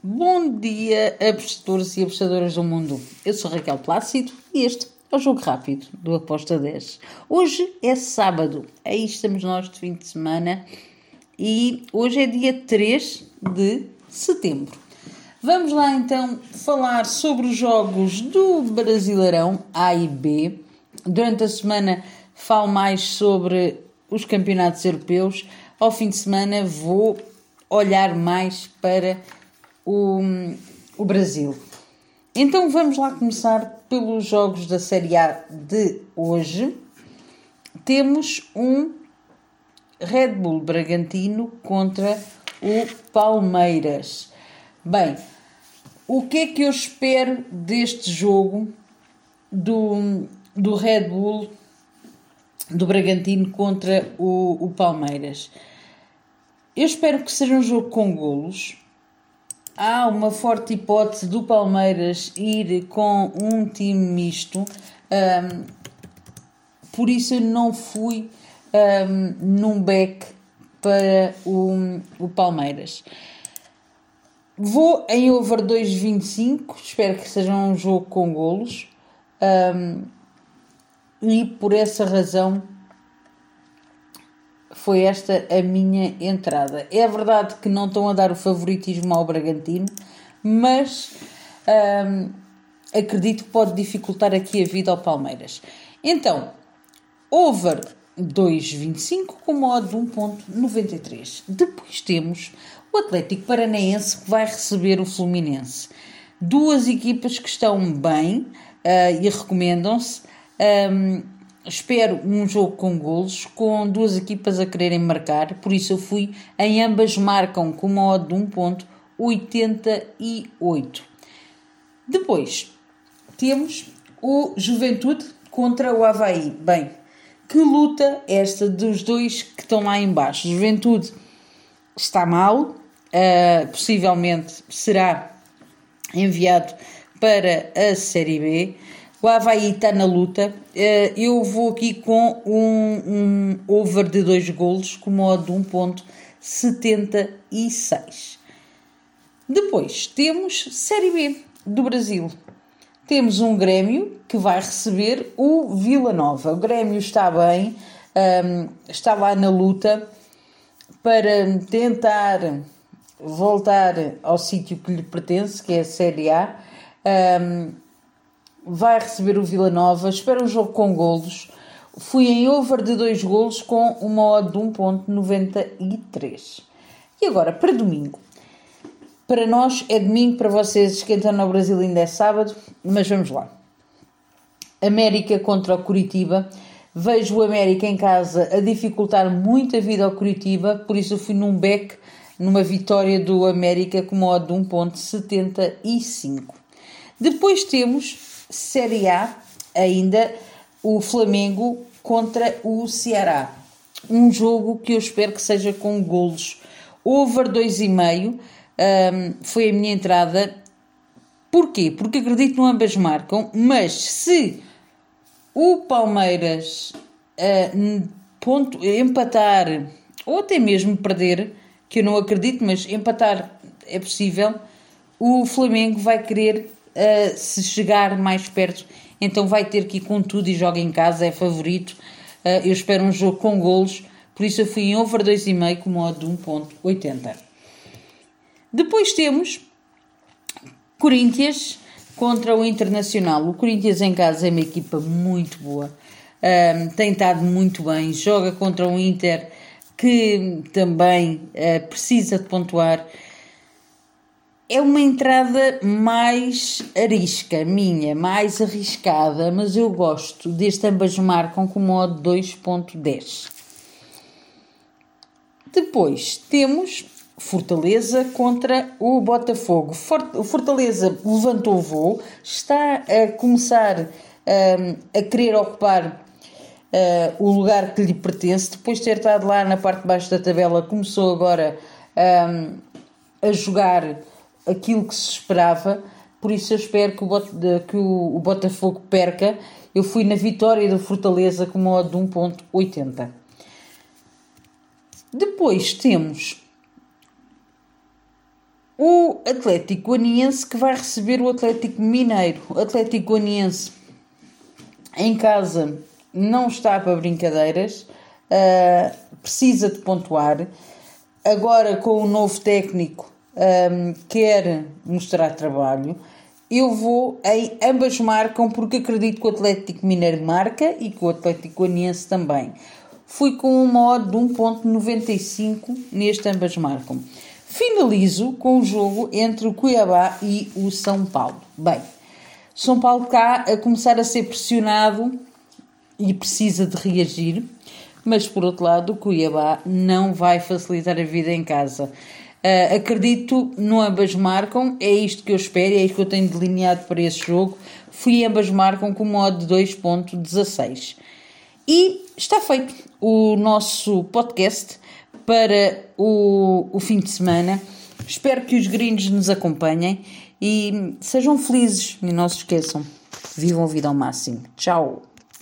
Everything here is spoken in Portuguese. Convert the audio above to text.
Bom dia, apostadores e apostadoras do mundo. Eu sou Raquel Plácido e este é o Jogo Rápido do Aposta 10. Hoje é sábado, aí estamos nós de fim de semana e hoje é dia 3 de setembro. Vamos lá então falar sobre os jogos do Brasileirão A e B. Durante a semana falo mais sobre os campeonatos europeus. Ao fim de semana vou olhar mais para o, o Brasil. Então vamos lá começar pelos jogos da Série A de hoje. Temos um Red Bull Bragantino contra o Palmeiras. Bem, o que é que eu espero deste jogo do, do Red Bull do Bragantino contra o, o Palmeiras? Eu espero que seja um jogo com golos. Há uma forte hipótese do Palmeiras ir com um time misto, um, por isso eu não fui um, num back para o, o Palmeiras. Vou em over 2.25, espero que seja um jogo com golos. Um, e por essa razão foi esta a minha entrada. É verdade que não estão a dar o favoritismo ao Bragantino, mas hum, acredito que pode dificultar aqui a vida ao Palmeiras. Então, over 2,25 com modo de 1,93. Depois temos o Atlético Paranaense que vai receber o Fluminense. Duas equipas que estão bem uh, e recomendam-se. Um, espero um jogo com golos, com duas equipas a quererem marcar, por isso eu fui em ambas marcam com uma odd de 1.88. Depois temos o Juventude contra o Havaí. Bem, que luta esta dos dois que estão lá embaixo. Juventude está mal, uh, possivelmente será enviado para a Série B. O Havaí está na luta. Eh, eu vou aqui com um, um over de 2 golos com modo de 1.76. Depois temos Série B do Brasil. Temos um Grêmio que vai receber o Vila Nova. O Grêmio está bem, ehm, está lá na luta para tentar voltar ao sítio que lhe pertence, que é a Série A. Vai receber o Vila Nova. Espero um jogo com golos. Fui em over de 2 golos com uma odd de 1.93. E agora, para domingo. Para nós é domingo, para vocês que estão no Brasil ainda é sábado, mas vamos lá. América contra o Curitiba. Vejo o América em casa a dificultar muito a vida ao Curitiba, por isso eu fui num back, numa vitória do América com uma odd de 1.75. Depois temos Série A, ainda o Flamengo contra o Ceará. Um jogo que eu espero que seja com golos. Over 2,5 um, foi a minha entrada. Porquê? Porque acredito que ambas marcam, mas se o Palmeiras uh, ponto, empatar ou até mesmo perder, que eu não acredito, mas empatar é possível, o Flamengo vai querer uh, se chegar mais perto, então vai ter que ir com tudo e joga em casa, é favorito. Uh, eu espero um jogo com golos, por isso eu fui em over 2,5 com modo de 1.80. Depois temos Corinthians contra o Internacional. O Corinthians em casa é uma equipa muito boa, um, tem estado muito bem, joga contra o Inter que também uh, precisa de pontuar é uma entrada mais arisca, minha, mais arriscada, mas eu gosto deste ambas marcam com modo 2.10. Depois temos Fortaleza contra o Botafogo. O Fortaleza levantou o voo, está a começar um, a querer ocupar uh, o lugar que lhe pertence, depois de ter estado lá na parte de baixo da tabela, começou agora um, a jogar aquilo que se esperava, por isso eu espero que o, Bot que o, o Botafogo perca. Eu fui na vitória do Fortaleza com uma odd de 1.80. Depois temos o Atlético Goianiense que vai receber o Atlético Mineiro. O Atlético Goianiense em casa não está para brincadeiras, uh, precisa de pontuar. Agora, com o novo técnico, um, quer mostrar trabalho. Eu vou em ambas marcam porque acredito que o Atlético Mineiro marca e que o Atlético Goianiense também. Fui com uma odd de 1.95 neste ambas marcam. Finalizo com o jogo entre o Cuiabá e o São Paulo. Bem, São Paulo está a começar a ser pressionado e precisa de reagir, mas por outro lado, o Cuiabá não vai facilitar a vida em casa. Uh, acredito no ambas marcam, é isto que eu espero, é isto que eu tenho delineado para esse jogo. Fui ambas marcam com modo de 2.16. E está feito o nosso podcast para o, o fim de semana. Espero que os gringos nos acompanhem e sejam felizes e não se esqueçam. Vivam a vida ao máximo. Tchau!